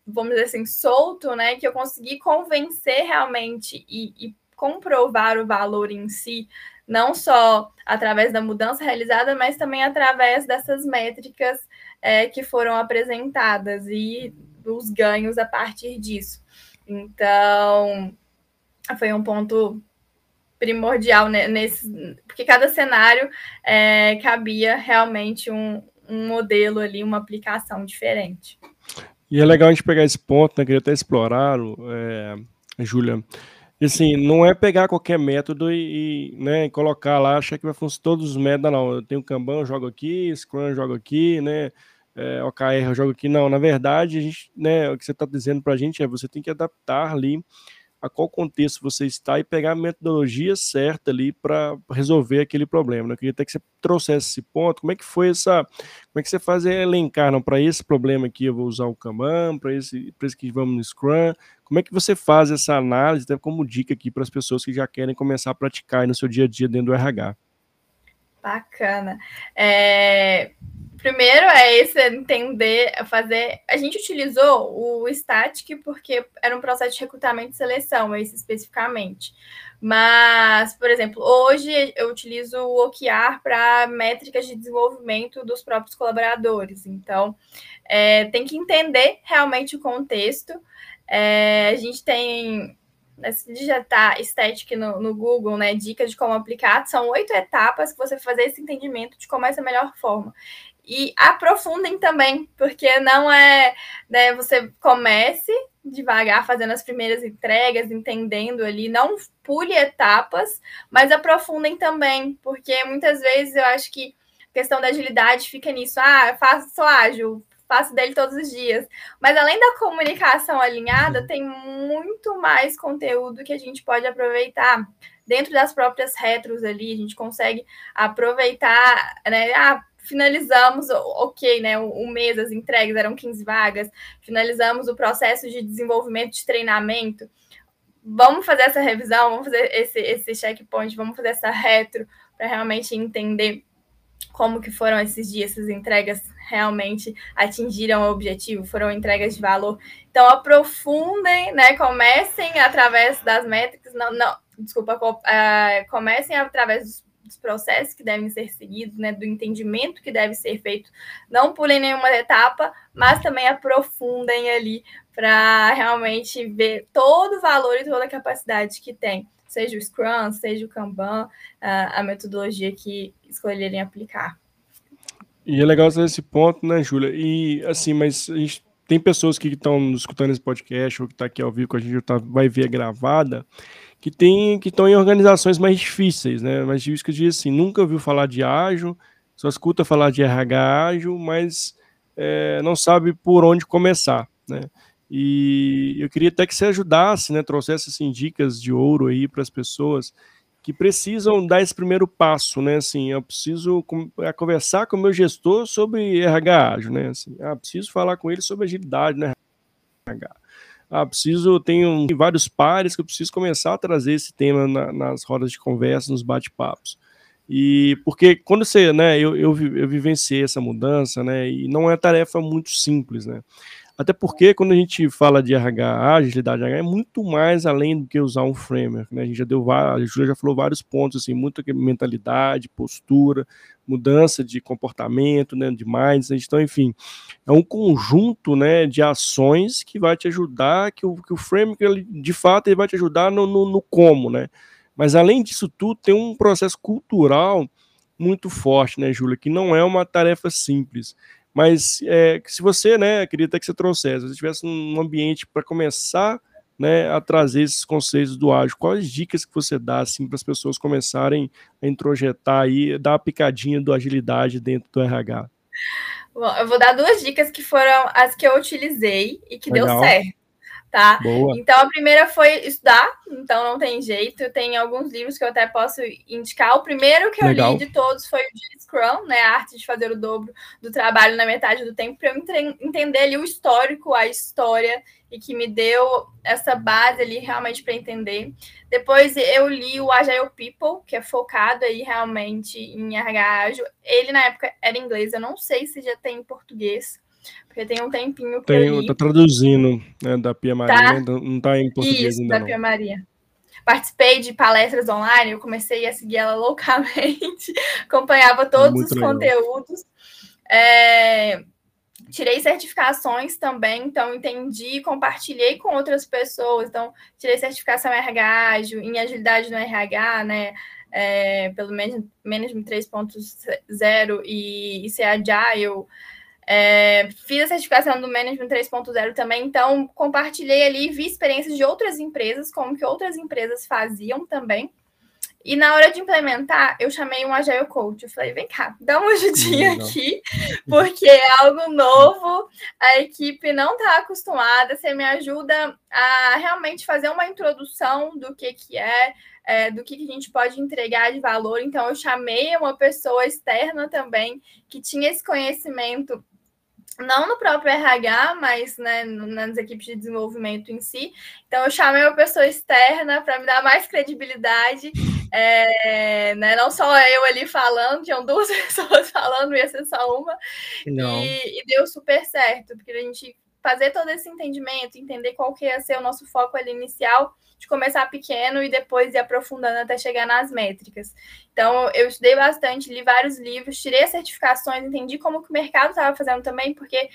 vamos dizer assim, solto, né? Que eu consegui convencer realmente e, e comprovar o valor em si, não só através da mudança realizada, mas também através dessas métricas é, que foram apresentadas e dos ganhos a partir disso. Então, foi um ponto primordial nesse, porque cada cenário é, cabia realmente um, um modelo ali, uma aplicação diferente. E é legal a gente pegar esse ponto, né? Queria até explorar, é, Júlia. Assim, não é pegar qualquer método e, e né, colocar lá, achar que vai funcionar todos os métodos, não. Eu tenho Kanban, eu jogo aqui, Scrum, eu jogo aqui, né? É, OKR, eu jogo aqui. Não, na verdade, a gente, né, o que você está dizendo para a gente é você tem que adaptar ali a qual contexto você está e pegar a metodologia certa ali para resolver aquele problema. Né? Eu queria até que você trouxesse esse ponto. Como é que foi essa. Como é que você faz elencar? Não, para esse problema aqui eu vou usar o Kanban, para esse, esse que vamos no Scrum. Como é que você faz essa análise, até como dica aqui para as pessoas que já querem começar a praticar no seu dia a dia dentro do RH? Bacana. É, Primeiro é esse entender, fazer. A gente utilizou o static porque era um processo de recrutamento e seleção, esse especificamente. Mas, por exemplo, hoje eu utilizo o OKR para métricas de desenvolvimento dos próprios colaboradores. Então, é, tem que entender realmente o contexto. É, a gente tem se digitar static no, no, Google, né, dicas de como aplicar, são oito etapas que você fazer esse entendimento de como é essa melhor forma e aprofundem também, porque não é, né, você comece devagar fazendo as primeiras entregas, entendendo ali, não pule etapas, mas aprofundem também, porque muitas vezes eu acho que a questão da agilidade fica nisso, ah, faço sou ágil, faço dele todos os dias. Mas além da comunicação alinhada, tem muito mais conteúdo que a gente pode aproveitar dentro das próprias retros ali, a gente consegue aproveitar, né? Ah, finalizamos, ok, né? O, mês, as entregas eram 15 vagas, finalizamos o processo de desenvolvimento de treinamento. Vamos fazer essa revisão, vamos fazer esse, esse checkpoint, vamos fazer essa retro para realmente entender como que foram esses dias, essas entregas realmente atingiram o objetivo, foram entregas de valor. Então, aprofundem, né? Comecem através das métricas, não, não desculpa, uh, comecem através dos dos processos que devem ser seguidos, né, do entendimento que deve ser feito. Não pulem nenhuma etapa, mas também aprofundem ali para realmente ver todo o valor e toda a capacidade que tem, seja o Scrum, seja o Kanban, a metodologia que escolherem aplicar. E é legal esse ponto, né, Júlia? E assim, mas a gente tem pessoas que estão escutando esse podcast ou que está aqui ao vivo com a gente, tá, vai ver gravada, que tem que estão em organizações mais difíceis, né? Mais difíceis que eu digo assim, nunca ouviu falar de ágil, só escuta falar de RH ágil, mas é, não sabe por onde começar, né? E eu queria até que você ajudasse, né? Trouxesse assim, dicas de ouro aí para as pessoas que precisam dar esse primeiro passo, né? Assim, eu preciso é, conversar com o meu gestor sobre RH ágil, né? Assim, ah, preciso falar com ele sobre agilidade, né? RH ah, preciso, tenho vários pares que eu preciso começar a trazer esse tema na, nas rodas de conversa, nos bate-papos. E porque quando você, né, eu, eu, eu vivenciei essa mudança, né, e não é tarefa muito simples, né. Até porque quando a gente fala de RH, agilidade RH é muito mais além do que usar um framework, né? A gente já deu vários, a Julia já falou vários pontos assim, muita mentalidade, postura, mudança de comportamento, né, de mindset. Então, enfim, é um conjunto, né, de ações que vai te ajudar, que o, que o framework ele, de fato ele vai te ajudar no, no, no como, né? Mas além disso tudo, tem um processo cultural muito forte, né, Júlia, que não é uma tarefa simples. Mas é, se você, né, queria até que você trouxesse, se você tivesse um ambiente para começar né, a trazer esses conceitos do ágil, quais dicas que você dá assim, para as pessoas começarem a introjetar aí, dar a picadinha do agilidade dentro do RH? Bom, eu vou dar duas dicas que foram as que eu utilizei e que Legal. deu certo tá? Boa. Então a primeira foi estudar, então não tem jeito. Tem alguns livros que eu até posso indicar. O primeiro que eu Legal. li de todos foi o de Scrum, né? A arte de fazer o dobro do trabalho na metade do tempo, para eu entender ali o histórico, a história, e que me deu essa base ali realmente para entender. Depois eu li o Agile People, que é focado aí realmente em RH ágil. Ele na época era inglês, eu não sei se já tem em português. Porque tem um tempinho que tem, eu li. Tá traduzindo, né, da Pia Maria, tá? Não tá em português Isso, ainda da não. Pia Maria. Participei de palestras online, eu comecei a seguir ela [laughs] loucamente, acompanhava todos Muito os legal. conteúdos. É, tirei certificações também, então entendi, compartilhei com outras pessoas. Então, tirei certificação RH, em agilidade no RH, né? É, pelo menos Management 3.0 e, e ser Agile. É, fiz a certificação do Management 3.0 também, então compartilhei ali, vi experiências de outras empresas, como que outras empresas faziam também. E na hora de implementar, eu chamei um Agile Coach. Eu falei, vem cá, dá uma ajudinha aqui, porque é algo novo, a equipe não está acostumada. Você me ajuda a realmente fazer uma introdução do que, que é, é, do que, que a gente pode entregar de valor. Então, eu chamei uma pessoa externa também, que tinha esse conhecimento não no próprio RH, mas né, nas equipes de desenvolvimento em si. Então, eu chamei uma pessoa externa para me dar mais credibilidade. É, né, não só eu ali falando, tinham duas [laughs] pessoas falando, ia ser só uma. E, e, deu super certo, porque a gente fazer todo esse entendimento, entender qual que ia ser o nosso foco ali inicial, de começar pequeno e depois ir aprofundando até chegar nas métricas. Então, eu estudei bastante, li vários livros, tirei certificações, entendi como que o mercado estava fazendo também, porque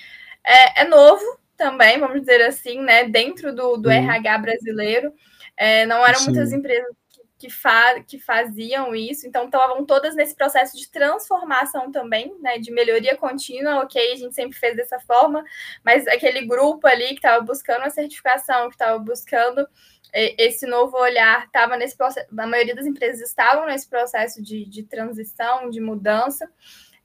é, é, novo também, vamos dizer assim, né, dentro do, do uhum. RH brasileiro. É, não eram Sim. muitas empresas que, fa que faziam isso, então estavam todas nesse processo de transformação também, né, de melhoria contínua, ok, a gente sempre fez dessa forma, mas aquele grupo ali que estava buscando a certificação, que estava buscando esse novo olhar, estava nesse processo, a maioria das empresas estavam nesse processo de, de transição, de mudança,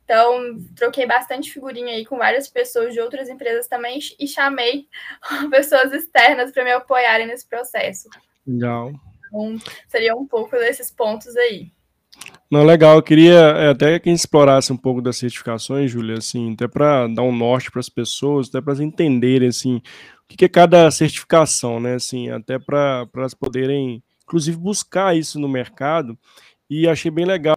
então, troquei bastante figurinha aí com várias pessoas de outras empresas também e chamei [laughs] pessoas externas para me apoiarem nesse processo. Legal. Então, seria um pouco desses pontos aí. Não, legal. Eu queria é, até que a gente explorasse um pouco das certificações, Júlia, assim, até para dar um norte para as pessoas, até para elas entenderem, assim, o que é cada certificação, né, assim, até para elas poderem, inclusive, buscar isso no mercado. E achei bem legal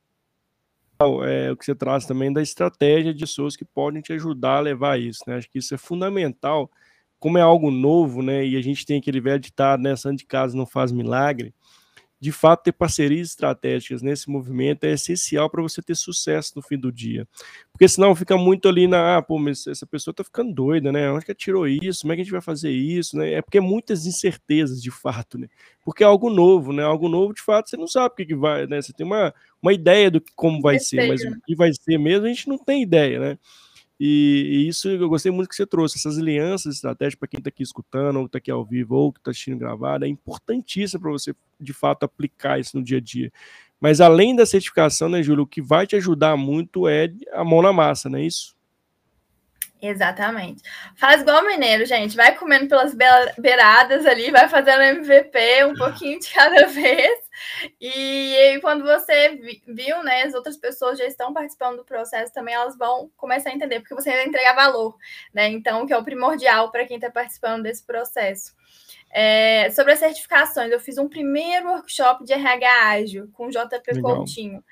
é, o que você traz também da estratégia de pessoas que podem te ajudar a levar isso, né? Acho que isso é fundamental, como é algo novo, né? E a gente tem aquele velho ditado, né? Santo de casa não faz milagre de fato, ter parcerias estratégicas nesse movimento é essencial para você ter sucesso no fim do dia. Porque senão fica muito ali na, ah, pô, mas essa pessoa está ficando doida, né? Onde que tirou isso? Como é que a gente vai fazer isso? Né? É porque é muitas incertezas, de fato, né? Porque é algo novo, né? Algo novo, de fato, você não sabe o que, que vai, né? Você tem uma, uma ideia do que, como vai ser, mas o que vai ser mesmo, a gente não tem ideia, né? E, e, isso eu gostei muito que você trouxe, essas alianças estratégicas para quem está aqui escutando, ou está aqui ao vivo, ou que está assistindo gravado, é importantíssimo para você, de fato, aplicar isso no dia a dia. Mas além da certificação, né, Júlio, o que vai te ajudar muito é a mão na massa, não é isso? Exatamente. Faz igual mineiro, gente. Vai comendo pelas beiradas ali, vai fazendo MVP um pouquinho de cada [laughs] vez. [laughs] E quando você viu, né, as outras pessoas já estão participando do processo também, elas vão começar a entender, porque você vai entregar valor, né? Então, que é o primordial para quem está participando desse processo. É, sobre as certificações, eu fiz um primeiro workshop de RH ágil com o JP Legal. Coutinho.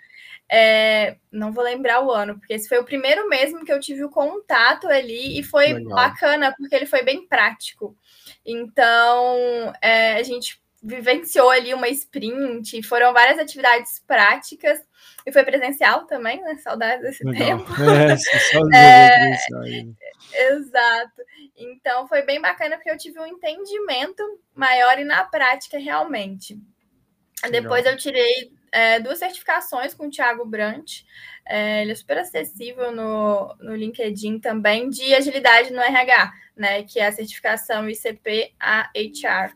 É, não vou lembrar o ano, porque esse foi o primeiro mesmo que eu tive o contato ali e foi Legal. bacana, porque ele foi bem prático. Então, é, a gente vivenciou ali uma sprint, foram várias atividades práticas e foi presencial também, né? Saudades desse Legal. tempo. [laughs] É, [laughs] é, exato. Então foi bem bacana porque eu tive um entendimento maior e na prática realmente. Legal. Depois eu tirei é, duas certificações com o Thiago Brant. É, ele é super acessível no, no LinkedIn também, de agilidade no RH, né? Que é a certificação ICP AHR,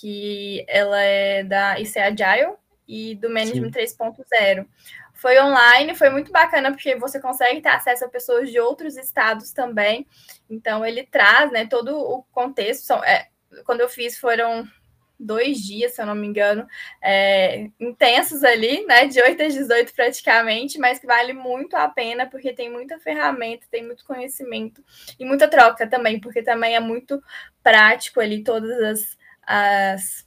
que ela é da IC Agile e do Management 3.0. Foi online, foi muito bacana porque você consegue ter acesso a pessoas de outros estados também. Então ele traz, né, todo o contexto. São, é, quando eu fiz foram dois dias, se eu não me engano, é, intensos ali, né? De 8 às 18 praticamente, mas que vale muito a pena, porque tem muita ferramenta, tem muito conhecimento e muita troca também, porque também é muito prático ali todas as, as,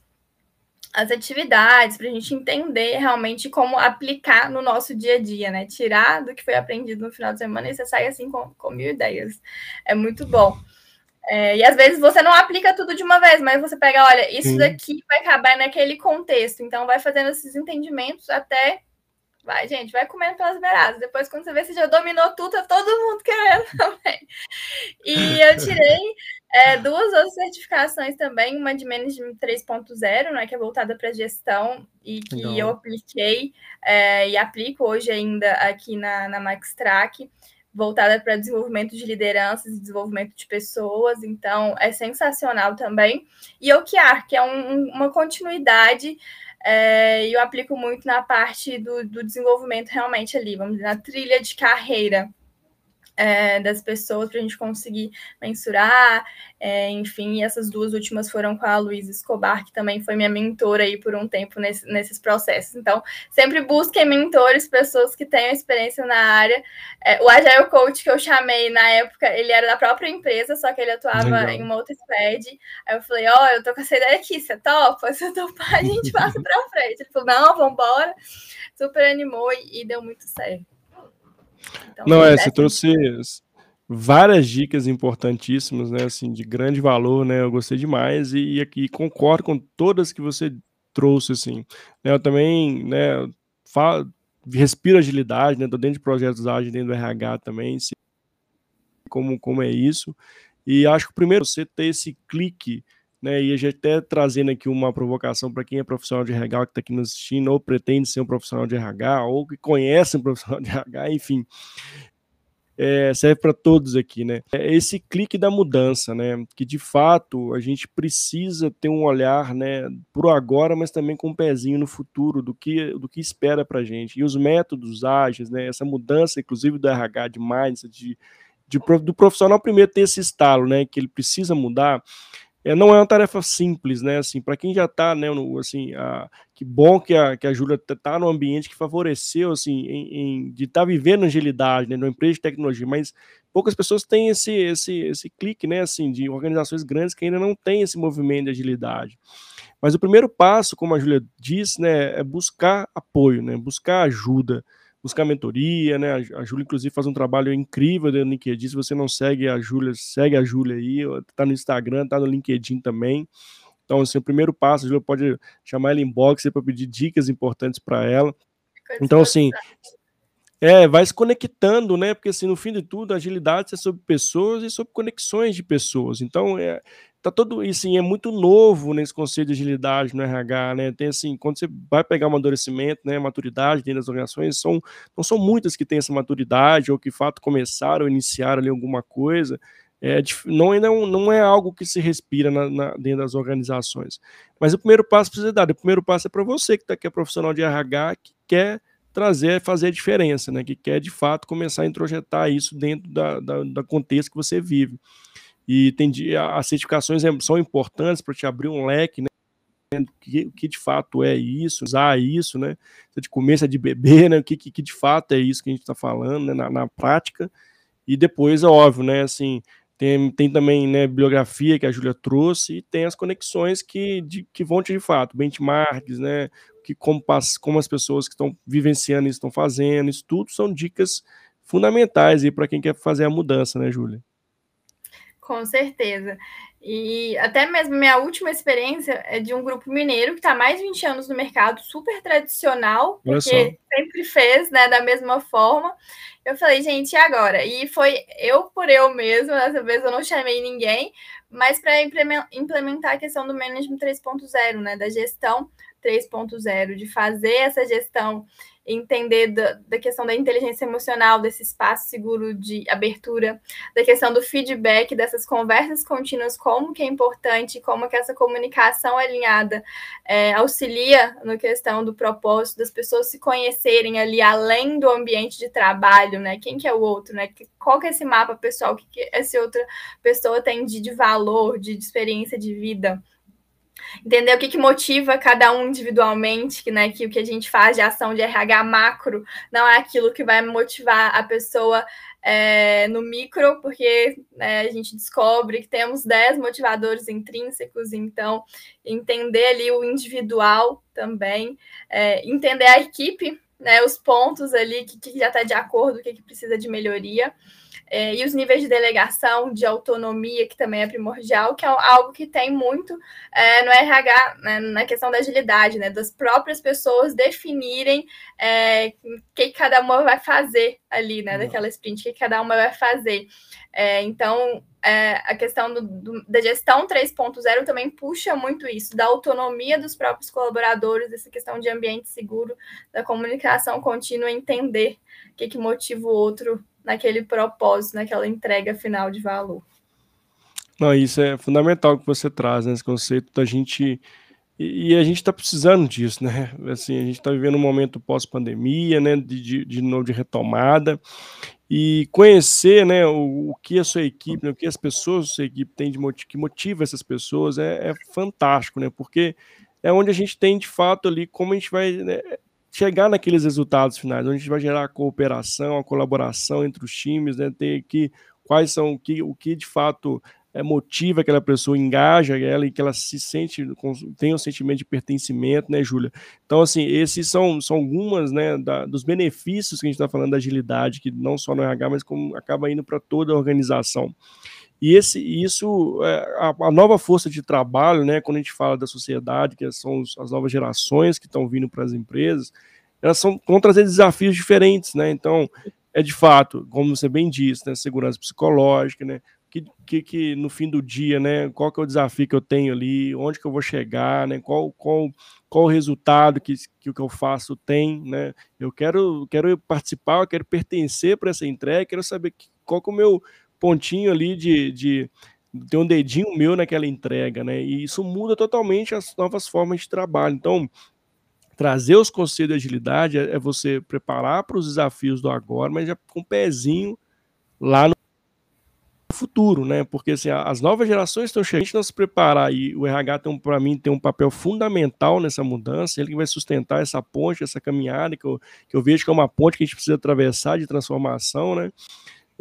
as atividades, para a gente entender realmente como aplicar no nosso dia a dia, né? Tirar do que foi aprendido no final de semana e você sai assim com, com mil ideias. É muito bom. É, e às vezes você não aplica tudo de uma vez, mas você pega, olha, isso Sim. daqui vai acabar naquele contexto. Então, vai fazendo esses entendimentos até. Vai, gente, vai comendo pelas beiradas. Depois, quando você vê, você já dominou tudo, tá todo mundo querendo [laughs] também. E eu tirei é, duas outras certificações também, uma de Management 3.0, né, que é voltada para gestão e que Não. eu apliquei é, e aplico hoje ainda aqui na, na Max Track voltada para desenvolvimento de lideranças e desenvolvimento de pessoas, então é sensacional também. E o OKR, que é um, uma continuidade, é, eu aplico muito na parte do, do desenvolvimento realmente ali, vamos dizer, na trilha de carreira é, das pessoas para a gente conseguir mensurar, é, enfim, essas duas últimas foram com a Luísa Escobar, que também foi minha mentora aí por um tempo nesse, nesses processos. Então, sempre busquem mentores, pessoas que tenham experiência na área. É, o Agile Coach que eu chamei na época, ele era da própria empresa, só que ele atuava Legal. em uma outra squad. Aí eu falei, ó, oh, eu tô com essa ideia aqui, você topa? [laughs] Se eu topar, a gente passa para frente. Ele falou, não, vambora. Super animou e, e deu muito certo. Então, Não, é, você trouxe várias dicas importantíssimas, né, assim, de grande valor, né, eu gostei demais e aqui concordo com todas que você trouxe, assim, né, eu também, né, falo, respiro agilidade, né, tô dentro de projetos ágeis, dentro do RH também, como, como é isso, e acho que primeiro você ter esse clique, né, e a gente até trazendo aqui uma provocação para quem é profissional de RH que está aqui nos assistindo, ou pretende ser um profissional de RH, ou que conhece um profissional de RH, enfim, é, serve para todos aqui, né? É esse clique da mudança, né? Que de fato a gente precisa ter um olhar, né, pro agora, mas também com um pezinho no futuro do que do que espera para gente. E os métodos ágeis, né? Essa mudança, inclusive do RH, de mindset, de, de, do profissional primeiro ter esse estalo, né? Que ele precisa mudar é, não é uma tarefa simples, né? Assim, para quem já está, né, no, assim, a, que bom que a, que a Júlia está tá no ambiente que favoreceu, assim, em, em de estar tá vivendo agilidade, né, numa empresa de tecnologia, mas poucas pessoas têm esse, esse, esse clique, né, assim, de organizações grandes que ainda não têm esse movimento de agilidade. Mas o primeiro passo, como a Júlia disse, né, é buscar apoio, né, buscar ajuda, buscar mentoria, né? A Júlia, inclusive, faz um trabalho incrível no LinkedIn. Se você não segue a Júlia, segue a Júlia aí, tá no Instagram, tá no LinkedIn também. Então, assim, o primeiro passo, a Júlia pode chamar ela em box para pedir dicas importantes para ela. Então, assim, é, vai se conectando, né? Porque assim, no fim de tudo, agilidade é sobre pessoas e sobre conexões de pessoas. Então, é, tá todo assim, é muito novo nesse conceito de agilidade no RH, né? Tem assim, quando você vai pegar amadurecimento, né, maturidade dentro das organizações, são, não são muitas que têm essa maturidade ou que de fato começaram, iniciaram ali alguma coisa. É, não, é, não, não é algo que se respira na, na, dentro das organizações. Mas o primeiro passo precisa dar. O primeiro passo é para você que, tá, que é profissional de RH, que quer trazer, fazer a diferença, né? Que quer de fato começar a introjetar isso dentro da, da, da contexto que você vive. E tem, as certificações é, são importantes para te abrir um leque, né? O que, de fato é isso, usar isso, né? Se é de comer, se é de beber, né? O que, que, que de fato é isso que a gente está falando, né? Na, na, prática. E depois, é óbvio, né? Assim, tem, tem também né, bibliografia que a Júlia trouxe e tem as conexões que, de, que vão de fato, benchmarks, né, que como, como as pessoas que estão vivenciando isso estão fazendo, isso tudo são dicas fundamentais para quem quer fazer a mudança, né, Júlia? Com certeza. E até mesmo minha última experiência é de um grupo mineiro que está mais de 20 anos no mercado, super tradicional, porque sempre fez né, da mesma forma. Eu falei, gente, e agora? E foi eu por eu mesma, dessa vez eu não chamei ninguém, mas para implementar a questão do Management 3.0, né, da gestão 3.0, de fazer essa gestão entender da, da, questão da inteligência emocional, desse espaço seguro de abertura, da questão do feedback, dessas conversas contínuas, como que é importante, como que essa comunicação alinhada é, auxilia na questão do propósito, das pessoas se conhecerem ali além do ambiente de trabalho, né? Quem que é o outro, né? Qual que é esse mapa pessoal, o que, que essa outra pessoa tem de, de valor, de, de experiência de vida entender o que, que motiva cada um individualmente, que, né, que o que a gente faz de ação de RH macro não é aquilo que vai motivar a pessoa é, no micro, porque né, a gente descobre que temos 10 motivadores intrínsecos, então entender ali o individual também, é, entender a equipe, né, os pontos ali que, que já está de acordo, o que, que precisa de melhoria é, e os níveis de delegação, de autonomia, que também é primordial, que é algo que tem muito é, no RH, né, na questão da agilidade, né, das próprias pessoas definirem é, o que cada uma vai fazer ali, né, daquela sprint, o que cada uma vai fazer. É, então, é, a questão do, do, da gestão 3.0 também puxa muito isso, da autonomia dos próprios colaboradores, dessa questão de ambiente seguro, da comunicação contínua, entender o que, que motiva o outro naquele propósito, naquela entrega final de valor. Não, isso é fundamental que você traz, né, conceito da gente e, a gente está precisando disso, né? Assim, a gente está vivendo um momento pós-pandemia, né? De, de, de novo de retomada e conhecer, né? O, o que a sua equipe, né, o que as pessoas da sua equipe têm de que motiva essas pessoas é, é, fantástico, né? Porque é onde a gente tem de fato ali como a gente vai né, chegar naqueles resultados finais, onde a gente vai gerar a cooperação, a colaboração entre os times, né? Ter que quais são o que, o que de fato é, motiva aquela pessoa, engaja ela e que ela se sente, tem um sentimento de pertencimento, né, Júlia? Então, assim, esses são, são algumas, né, da, dos benefícios que a gente está falando da agilidade, que não só no RH, mas como acaba indo para toda a organização. E esse, isso, é, a, a, nova força de trabalho, né, quando a gente fala da sociedade, que são os, as novas gerações que estão vindo para as empresas, elas são, vão trazer desafios diferentes, né? Então, é de fato, como você bem disse, né, segurança psicológica, né? Que, que, que, no fim do dia, né? Qual que é o desafio que eu tenho ali? Onde que eu vou chegar, né? Qual, qual, qual o resultado que, que o que eu faço tem, né? Eu quero, quero participar, eu quero pertencer para essa entrega, quero saber que, qual que é o meu pontinho ali de, de ter um dedinho meu naquela entrega, né? E isso muda totalmente as novas formas de trabalho. Então, trazer os conceitos de agilidade é, é você preparar para os desafios do agora, mas já com um pezinho lá no futuro, né? Porque assim, as novas gerações estão chegando, a gente não se preparar e o RH tem para mim tem um papel fundamental nessa mudança, ele que vai sustentar essa ponte, essa caminhada que eu, que eu vejo que é uma ponte que a gente precisa atravessar de transformação, né?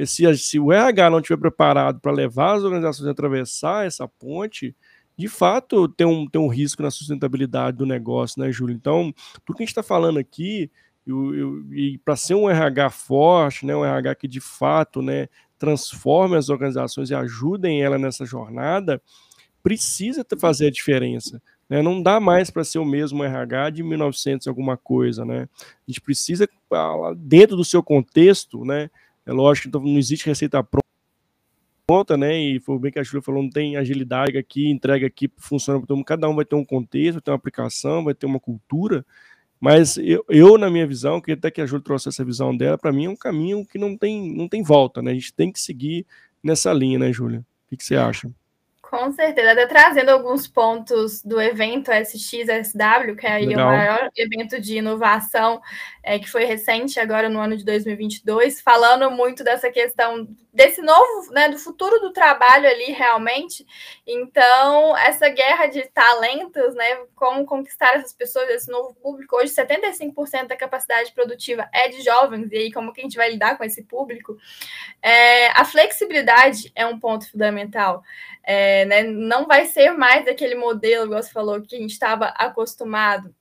Se, o RH não estiver preparado para levar as organizações a atravessar essa ponte, de fato tem um, tem um risco na sustentabilidade do negócio, né, Júlio? Então, tudo que a gente está falando aqui, eu, eu, e para ser um RH forte, né, um RH que de fato né, transforme as organizações e ajudem ela nessa jornada, precisa fazer a diferença. Né? Não dá mais para ser o mesmo RH de 1900 alguma coisa. Né? A gente precisa, dentro do seu contexto, né, é lógico que não existe receita pronta, né? E foi bem que a Júlia falou, não tem agilidade aqui, entrega aqui, funciona para todo mundo. Cada um vai ter um contexto, vai ter uma aplicação, vai ter uma cultura. Mas eu, eu na minha visão, que até que a Júlia trouxe essa visão dela, para mim é um caminho que não tem, não tem volta, né? A gente tem que seguir nessa linha, né, Júlia? O que, que você acha? Com certeza, até trazendo alguns pontos do evento SXSW, que é aí o maior evento de inovação é, que foi recente agora no ano de 2022, falando muito dessa questão desse novo, né, do futuro do trabalho ali realmente. Então, essa guerra de talentos, né, como conquistar essas pessoas, esse novo público. Hoje, 75% da capacidade produtiva é de jovens, e aí como que a gente vai lidar com esse público? É, a flexibilidade é um ponto fundamental. É, né, não vai ser mais aquele modelo, igual você falou, que a gente estava acostumado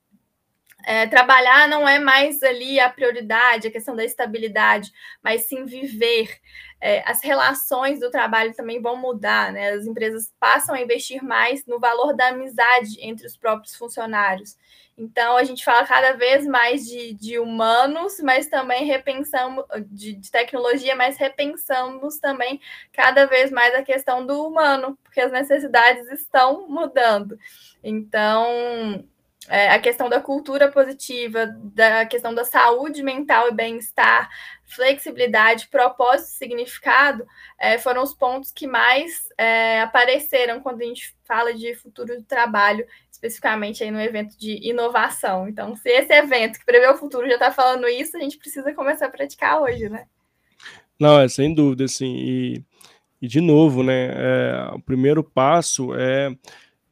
é, trabalhar não é mais ali a prioridade, a questão da estabilidade, mas sim viver. É, as relações do trabalho também vão mudar, né? As empresas passam a investir mais no valor da amizade entre os próprios funcionários. Então, a gente fala cada vez mais de, de humanos, mas também repensamos, de, de, tecnologia, mas repensamos também cada vez mais a questão do humano, porque as necessidades estão mudando. Então, é, a questão da cultura positiva, da questão da saúde mental e bem-estar, flexibilidade, propósito e significado é, foram os pontos que mais é, apareceram quando a gente fala de futuro do trabalho, especificamente aí no evento de inovação. Então, se esse evento que prevê o futuro já está falando isso, a gente precisa começar a praticar hoje, né? Não, é sem dúvida, assim, e, e de novo, né, é, o primeiro passo é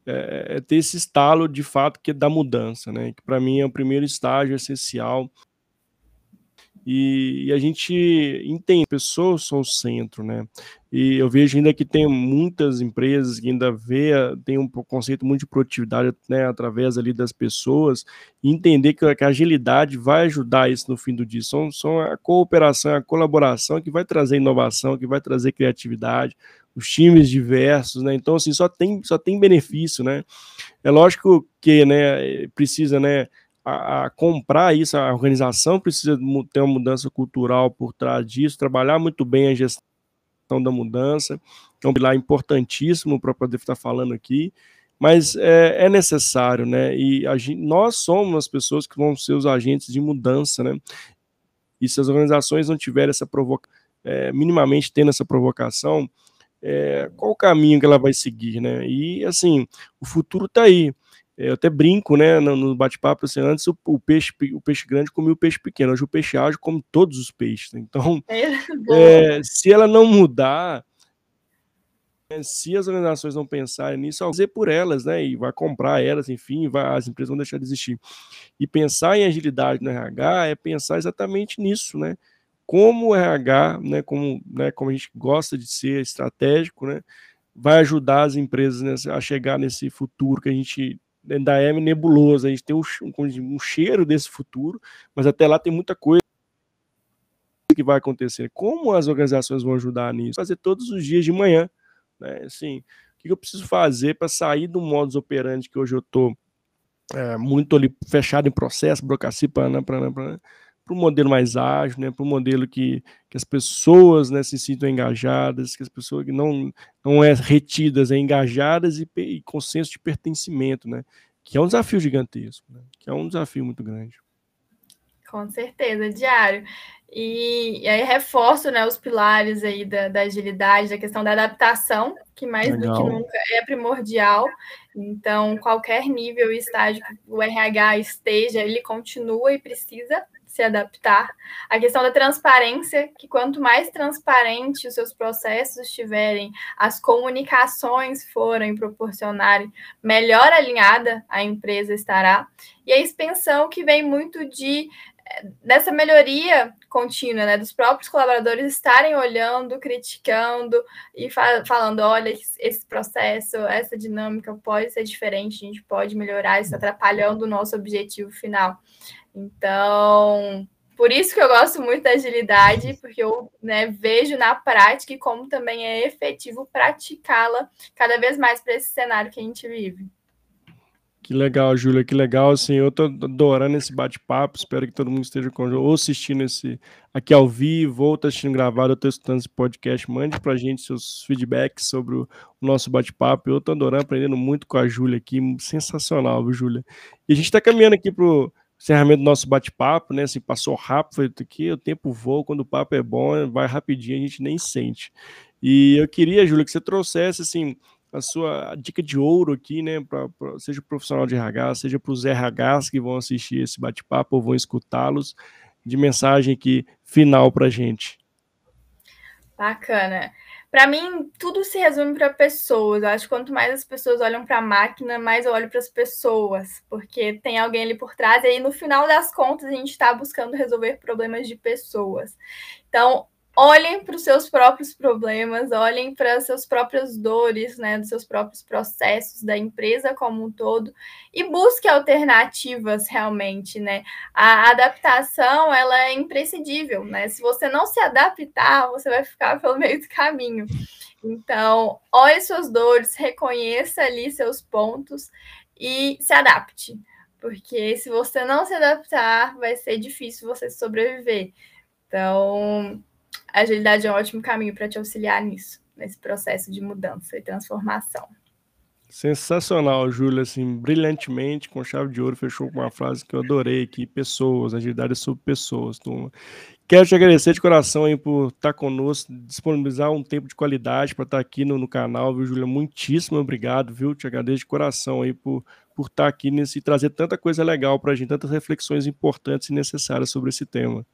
é, é, ter esse estalo de fato que é da mudança, né? Que para mim é o primeiro estágio essencial. E, e, a gente entende, pessoas são o centro, né? E eu vejo ainda que tem muitas empresas que ainda vê, tem um conceito muito de produtividade, né, através ali das pessoas, entender que, que, a agilidade vai ajudar isso no fim do dia. São, são a cooperação, a colaboração que vai trazer inovação, que vai trazer criatividade, os times diversos, né? Então, assim, só tem, só tem benefício, né? É lógico que, né, precisa, né, a, a, comprar isso, a organização precisa ter uma mudança cultural por trás disso, trabalhar muito bem a gestão da mudança, que é um pilar importantíssimo para poder estar falando aqui, mas é, é necessário, né? E gente, nós somos as pessoas que vão ser os agentes de mudança, né? E se as organizações não tiverem essa provocação, é, minimamente tendo essa provocação, é, qual o caminho que ela vai seguir, né? E assim, o futuro está aí. É, eu até brinco, né, no bate-papo, assim, antes o, o, peixe, o peixe grande comia o peixe pequeno, hoje o peixe ágil come todos os peixes. Né? Então, [laughs] é, é, se ela não mudar, né, se as organizações não pensarem nisso, fazer por elas, né, e vai comprar elas, enfim, vai, as empresas vão deixar de existir. E pensar em agilidade no RH é pensar exatamente nisso, né, como o RH, né, como, né, como a gente gosta de ser estratégico, né, vai ajudar as empresas né, a chegar nesse futuro que a gente ainda é nebuloso, a gente tem um, um, cheiro desse futuro, mas até lá tem muita coisa que vai acontecer. Como as organizações vão ajudar nisso? Fazer todos os dias de manhã, né, assim, o que eu preciso fazer para sair do modus operandi que hoje eu estou é, muito ali fechado em processo, burocracia, para para para um modelo mais ágil, né, para um modelo que, que as pessoas né, se sintam engajadas, que as pessoas não, não é retidas, é engajadas e, e com senso de pertencimento, né, que é um desafio gigantesco, né, que é um desafio muito grande. Com certeza, diário. E, e aí reforço né, os pilares aí da, da, agilidade, da questão da adaptação, que mais Legal. do que nunca é primordial. Então, qualquer nível e estágio que o RH esteja, ele continua e precisa se adaptar. A questão da transparência, que quanto mais transparente os seus processos estiverem, as comunicações forem proporcionarem, melhor alinhada a empresa estará. E a expansão que vem muito de eh, dessa melhoria contínua, né, dos próprios colaboradores estarem olhando, criticando e fa falando, olha, esse processo, essa dinâmica pode ser diferente, a gente pode melhorar, isso atrapalhando o nosso objetivo final. Então, por isso que eu gosto muito da agilidade, porque eu né, vejo na prática e como também é efetivo praticá-la cada vez mais para esse cenário que a gente vive. Que legal, Júlia, que legal. Assim, eu tô adorando esse bate-papo. Espero que todo mundo esteja ou assistindo esse aqui ao vivo, ou tá assistindo gravado, ou tá escutando esse podcast. Mande pra gente seus feedbacks sobre o nosso bate-papo. Eu tô adorando, aprendendo muito com a Júlia aqui. Sensacional, viu, Júlia? E a gente tá caminhando aqui pro encerramento do nosso bate-papo, né? Assim, passou rápido, foi aqui, o tempo voa, quando o papo é bom, vai rapidinho, a gente nem sente. E eu queria, Júlia, que você trouxesse, assim, a sua dica de ouro aqui, né? Pra, pra seja profissional de RH, seja para os RHs que vão assistir esse bate-papo ou vão escutá-los, de mensagem aqui final para gente. Bacana. Para mim, tudo se resume para pessoas. Eu acho que quanto mais as pessoas olham para a máquina, mais eu olho para as pessoas, porque tem alguém ali por trás, e aí no final das contas a gente está buscando resolver problemas de pessoas. Então, olhem para os seus próprios problemas, olhem para as suas próprias dores, né, dos seus próprios processos da empresa como um todo e busque alternativas realmente, né? A adaptação ela é imprescindível, né? Se você não se adaptar, você vai ficar pelo meio do caminho. Então, olhe suas dores, reconheça ali seus pontos e se adapte. Porque se você não se adaptar, vai ser difícil você sobreviver. Então, a agilidade é um ótimo caminho para te auxiliar nisso, nesse processo de mudança e transformação. Sensacional, Júlia, assim, brilhantemente, com chave de ouro, fechou com uma frase que eu adorei aqui, pessoas, agilidade é sobre pessoas, turma. Quero te agradecer de coração aí por estar conosco, disponibilizar um tempo de qualidade para estar aqui no, no canal, viu, Júlia? Muitíssimo obrigado, viu? Te agradeço de coração aí por, por estar aqui nesse, e trazer tanta coisa legal para a gente, tantas reflexões importantes e necessárias sobre esse tema.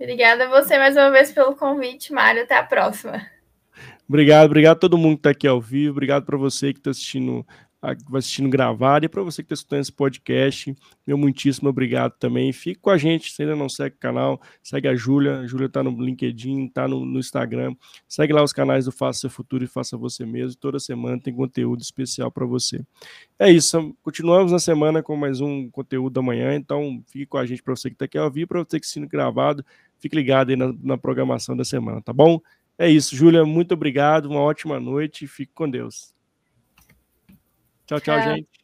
Obrigada a você mais uma vez pelo convite, Mário. Até a próxima. Obrigado, obrigado a todo mundo que está aqui ao vivo. Obrigado para você que está assistindo, assistindo gravado e para você que está escutando esse podcast. Meu muitíssimo obrigado também. Fique com a gente. Se ainda não segue o canal, segue a Júlia. A Júlia está no LinkedIn, está no, no, Instagram. Segue lá os canais do Faça Seu Futuro e Faça Você Mesmo. Toda semana tem conteúdo especial para você. É isso. Continuamos na semana com mais um conteúdo da manhã. Então, fique com a gente para você que está aqui ao vivo, para você que está sendo gravado. Fique ligado aí na, na programação da semana, tá bom? É isso, Júlia, muito obrigado, uma ótima noite e fique com Deus. Tchau, tchau, é. gente.